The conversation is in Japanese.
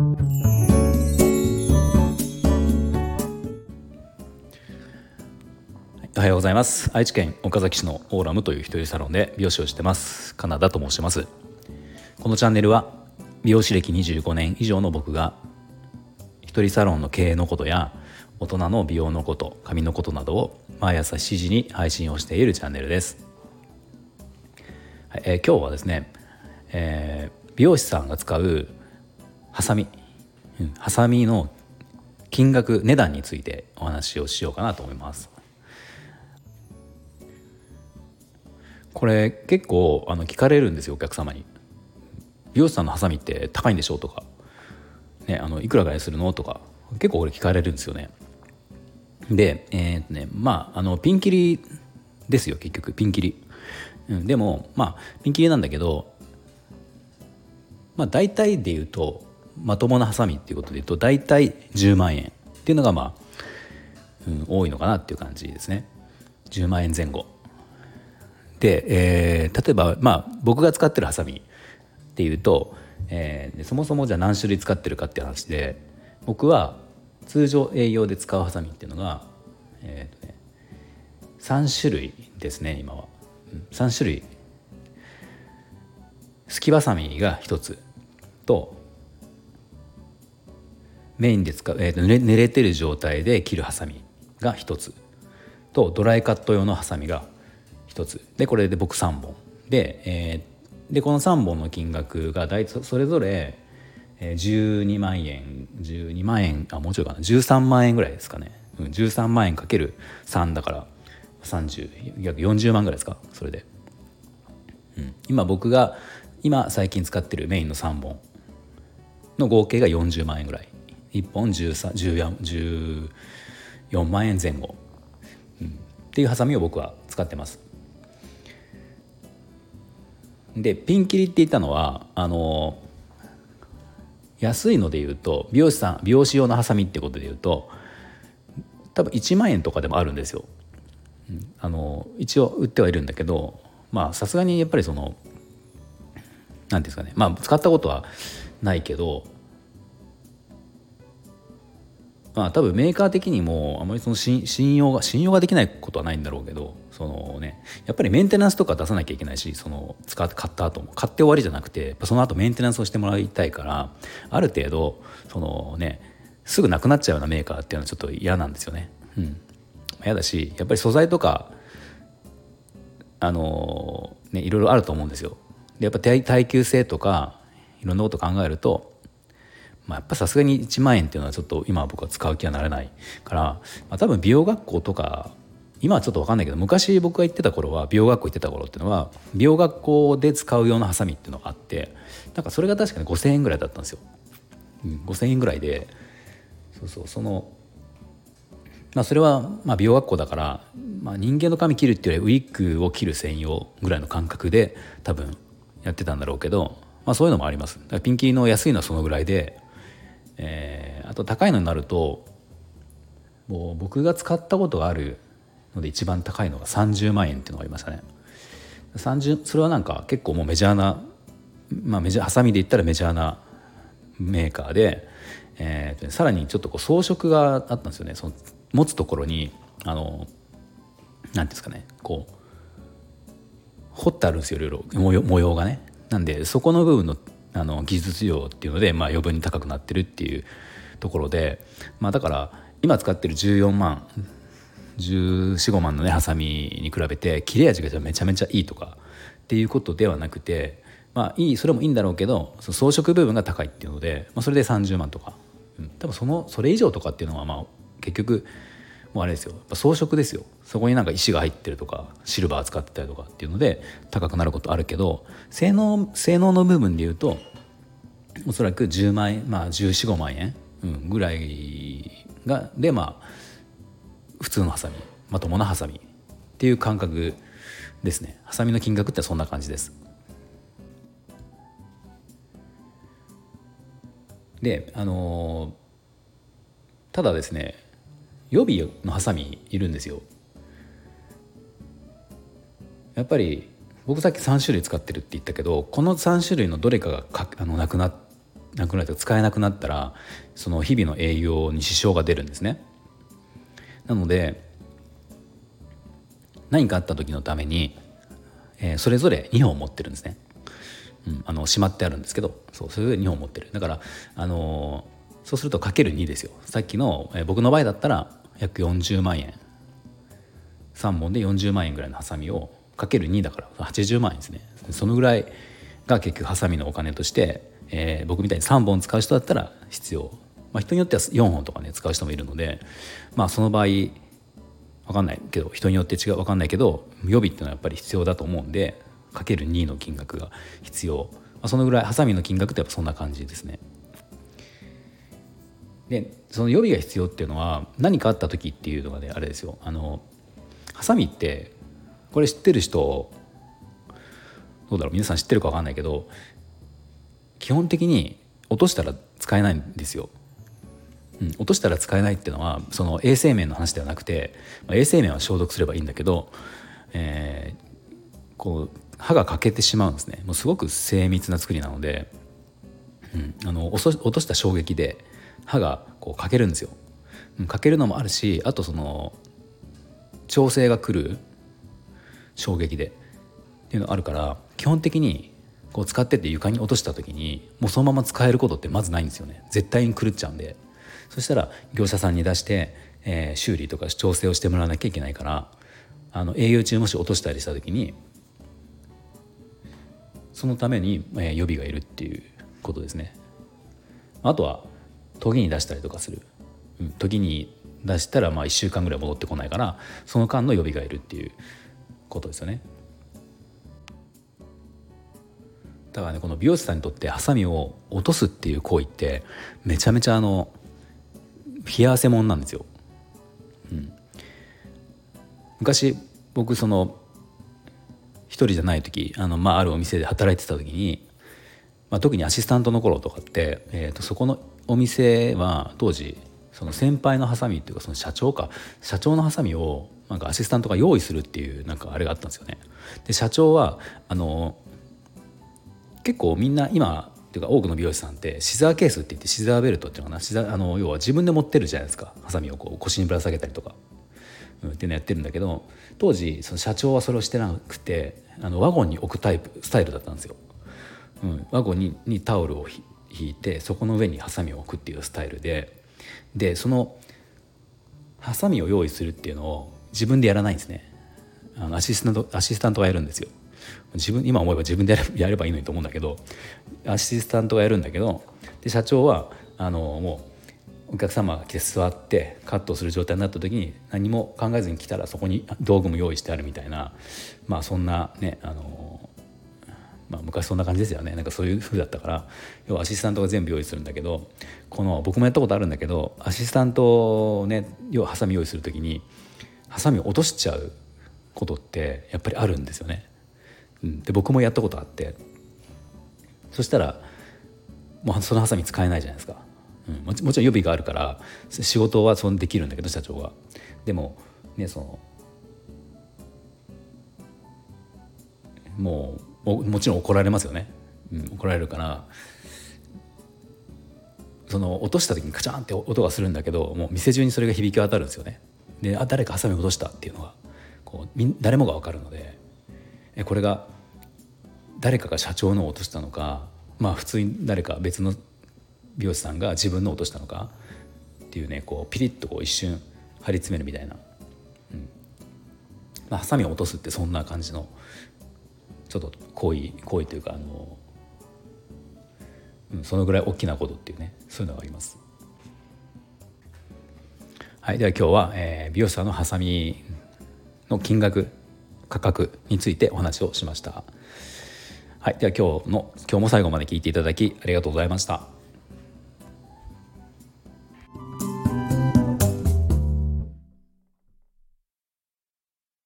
おはようございます。愛知県岡崎市のオーラムという一人サロンで美容師をしてます。カナダと申します。このチャンネルは美容師歴25年以上の僕が一人サロンの経営のことや大人の美容のこと髪のことなどを毎朝7時に配信をしているチャンネルです、はいえー、今日はですね、えー、美容師さんが使うハサミ、うん、ハサミの金額値段についてお話をしようかなと思います。これ結構あの聞かれるんですよお客様に。美容師さんのハサミって高いんでしょとか、ね、あのいくらぐらいするのとか。結構これ聞かれるんですよね。でえー、っとねまああのピンキリですよ結局。ピンキリ、うん、でもまあピンキリなんだけどまあ大体で言うとまともなハサミっていうことで言うと大体10万円っていうのがまあ、うん、多いのかなっていう感じですね。10万円前後。で、えー、例えばまあ僕が使ってるハサミっていうと、えー、そもそもじゃあ何種類使ってるかっていう話で僕は通常営業で使うハサミっていうのが、えーとね、3種類ですね今は、うん、3種類。すきばさみが1つとメインで使う、えーと、濡れてる状態で切るハサミが1つ。とドライカット用のハサミが1つ。でこれで僕3本。で,、えー、でこの3本の金額が大それぞれ12万円12万円あもうちょいかな。13万円ぐらいですかね、うん、13万円かける3だから30約40万ぐらいですか？それで、うん、今僕が今最近使ってるメインの3本の合計が40万円ぐらい。1本13 14万円前後、うん、っていうハサミを僕は使ってます。でピンキリって言ったのはあの安いので言うと美容師さん美容師用のハサミってことで言うと多分1万円とかでもあるんですよ。あの一応売ってはいるんだけどまあさすがにやっぱりその何ですかね。まあ使ったことはないけどまあ多分メーカー的にもあまりその信用が信用ができないことはないんだろうけどそのねやっぱりメンテナンスとか出さなきゃいけないしその使って買った後も買って終わりじゃなくてその後メンテナンスをしてもらいたいからある程度そのねすぐなくなっちゃうようなメーカーっていうのはちょっと嫌なんですよね。うん、嫌だしやっぱり素材とかあのねいろいろあると思うんですよ。でやっぱ耐久性とかいろんなこと考えるとまあ、やっぱさすがに1万円っていうのはちょっと今僕は使う気はなれないから、まあ、多分美容学校とか今はちょっと分かんないけど昔僕が行ってた頃は美容学校行ってた頃っていうのは美容学校で使う用のハサミっていうのがあってなんかそれが確かに5,000円ぐらいだったんですよ。うん、5,000円ぐらいでそうそうそのまあそれはまあ美容学校だから、まあ、人間の髪切るっていうよりウィッグを切る専用ぐらいの感覚で多分やってたんだろうけど、まあ、そういうのもあります。ピンキリの安いのはそのぐらいで、えー、あと高いのになるともう僕が使ったことがあるので一番高いのが30万円っていうのがありましたね。30それはなんか結構もうメジャーなまあメジャーハサミで言ったらメジャーなメーカーで、えー、さらにちょっとこう装飾があったんですよね。その持つところにあの何ですかね。こう彫ってあるんですよいろいろ。模様がね。なんでそこの部分のあの技術量っていうので、まあ、余分に高くなってるっていうところで、まあ、だから今使ってる14万1415万のねハサミに比べて切れ味がめちゃめちゃいいとかっていうことではなくてまあいいそれもいいんだろうけどその装飾部分が高いっていうので、まあ、それで30万とか、うん、多分そのそれ以上とかっていうのはまあ結局もうあれですよ。装飾ですよ。そこになんか石が入ってるとかシルバー使ってたりとかっていうので高くなることあるけど性能性能の部分で言うとおそらく10万円まあ1415万円、うん、ぐらいがでまあ普通のハサミまともなハサミっていう感覚ですね。ハサミの金額ってそんな感じです。であのー、ただですね予備のハサミいるんですよやっぱり僕さっき3種類使ってるって言ったけどこの3種類のどれかがかあのなくなっなくなると使えなくなったらその日々の営業に支障が出るんですね。なので何かあった時のために、えー、それぞれ2本持ってるんですね。うん、あのしまってあるんですけどそうそれぞれ2本持ってるだから、あのー、そうするとかける2ですよさっきの、えー、僕の場合だったら約40万円。3本で40万円ぐらいのハサミをかける2だから。80万円ですね。そのぐらいが結局ハサミのお金として、えー、僕みたいに3本使う人だったら必要、まあ、人によっては4本とかね使う人もいるのでまあその場合分かんない。けど人によって違う。分かんないけど予備っていうのはやっぱり必要だと思うんでかける2の金額が必要、まあ、そのぐらいハサミの金額ってやっぱそんな感じですね。でその予備が必要っていうのは何かあった時っていうのがねあれですよ。あのハサミってこれ知ってる人どうだろう。皆さん知ってるか分かんないけど基本的に落としたら使えないんですよ。うん、落としたら使えないっていうのはその衛生面の話ではなくて、まあ、衛生面は消毒すればいいんだけど、えー、こう歯が欠けてしまうんですね。もうすごく精密な作りなので、うん、あの落とした衝撃で歯がこう欠けるんですよ。欠けるのもあるしあとその調整が来る衝撃でっていうのあるから基本的にこう使ってて床に落とした時にもうそのまま使えることってまずないんですよね。絶対に狂っちゃうんで。そしたら業者さんに出して、えー、修理とか調整をしてもらわなきゃいけないからあの営業中もし落としたりした時にそのために、えー、予備がいるっていうことですね。あとは時に出したりとかする、うん、時に出したらまあ1週間ぐらい戻ってこないからその間の予備がいるっていうことですよね。だからねこの美容師さんにとってハサミを落とすっていう行為ってめちゃめちゃあの冷や汗もんなんですよ、うん、昔僕その一人じゃない時あの、まあ、あるお店で働いてた時に、まあ、特にアシスタントの頃とかって、えー、とそこのお店は当時その先輩のハサミっていうかその社長か社長のハサミをなんかアシスタントが用意するっていうなんかあれがあったんですよね。で社長はあの結構みんな今っていうか多くの美容師さんってシザーケースって言ってシザーベルトっていうのかなシザあの要は自分で持ってるじゃないですかハサミをこう腰にぶら下げたりとか、うん、っていうのやってるんだけど当時その社長はそれをしてなくてあのワゴンに置くタイプスタイルだったんですよ。うん、ワゴンににタオルを引いてそこの上にハサミを置くっていうスタイルで。でそのハサミを用意するっていうのを自分でやらないんですね。あのアシスタントアシスタントがやるんですよ。自分今思えば自分でやればいいのにと思うんだけどアシスタントがやるんだけどで社長はあのもうお客様が来て座ってカットする状態になった時に何も考えずに来たらそこに道具も用意してあるみたいなまあそんなねあのまあ、昔そんな感じですよねなんかそういう風だったから要はアシスタントが全部用意するんだけどこの僕もやったことあるんだけどアシスタントをね要はハサミ用意する時にハサミを落としちゃうことってやっぱりあるんですよね。うん、で僕もやったことあってそしたらもうそのハサミ使えないじゃないですか。うん、もちろん予備があるから仕事はそのできるんだけど社長は。でもねそのもうもちろん怒られますよね、うん、怒られるから。その落とした時にカチャンって音がするんだけどもう店中にそれが響き渡るんですよね。であ誰かハサミ落としたっていうのがこう誰もが分かるので。えこれが誰かが社長の落としたのかまあ普通に誰か別の美容師さんが自分の落としたのかっていうねこうピリッとこう一瞬張り詰めるみたいな、うん。まあ、ハサミを落とすってそんな感じのちょっと行為行為というかあの、うん、そのぐらい大きなことっていうねそういうのがあります。はい、では今日は、えー、美容師さんのハサミの金額価格についてお話をしました。はい、では今日の今日も最後まで聞いていただきありがとうございました。